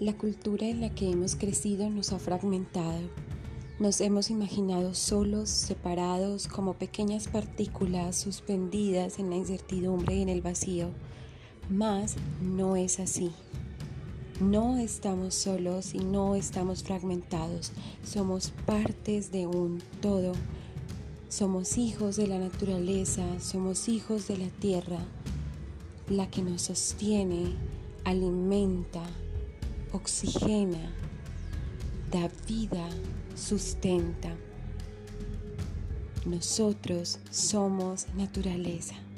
La cultura en la que hemos crecido nos ha fragmentado. Nos hemos imaginado solos, separados, como pequeñas partículas suspendidas en la incertidumbre y en el vacío. Mas no es así. No estamos solos y no estamos fragmentados. Somos partes de un todo. Somos hijos de la naturaleza, somos hijos de la tierra, la que nos sostiene, alimenta, oxigena, da vida, sustenta. Nosotros somos naturaleza.